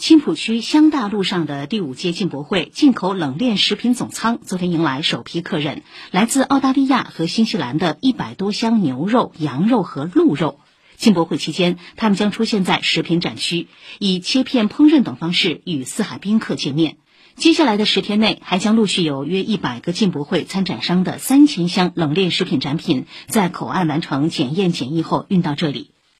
青浦区香大路上的第五届进博会进口冷链食品总仓昨天迎来首批客人来自澳大利亚和新西兰的一百多箱牛肉羊肉和鹿肉。进博会期间他们将出现在食品展区以切片烹饪等方式与四海宾客见面。接下来的十天内还将陆续有约一百个进博会参展商的三千箱冷链食品展品在口岸完成检验检疫后运到这里。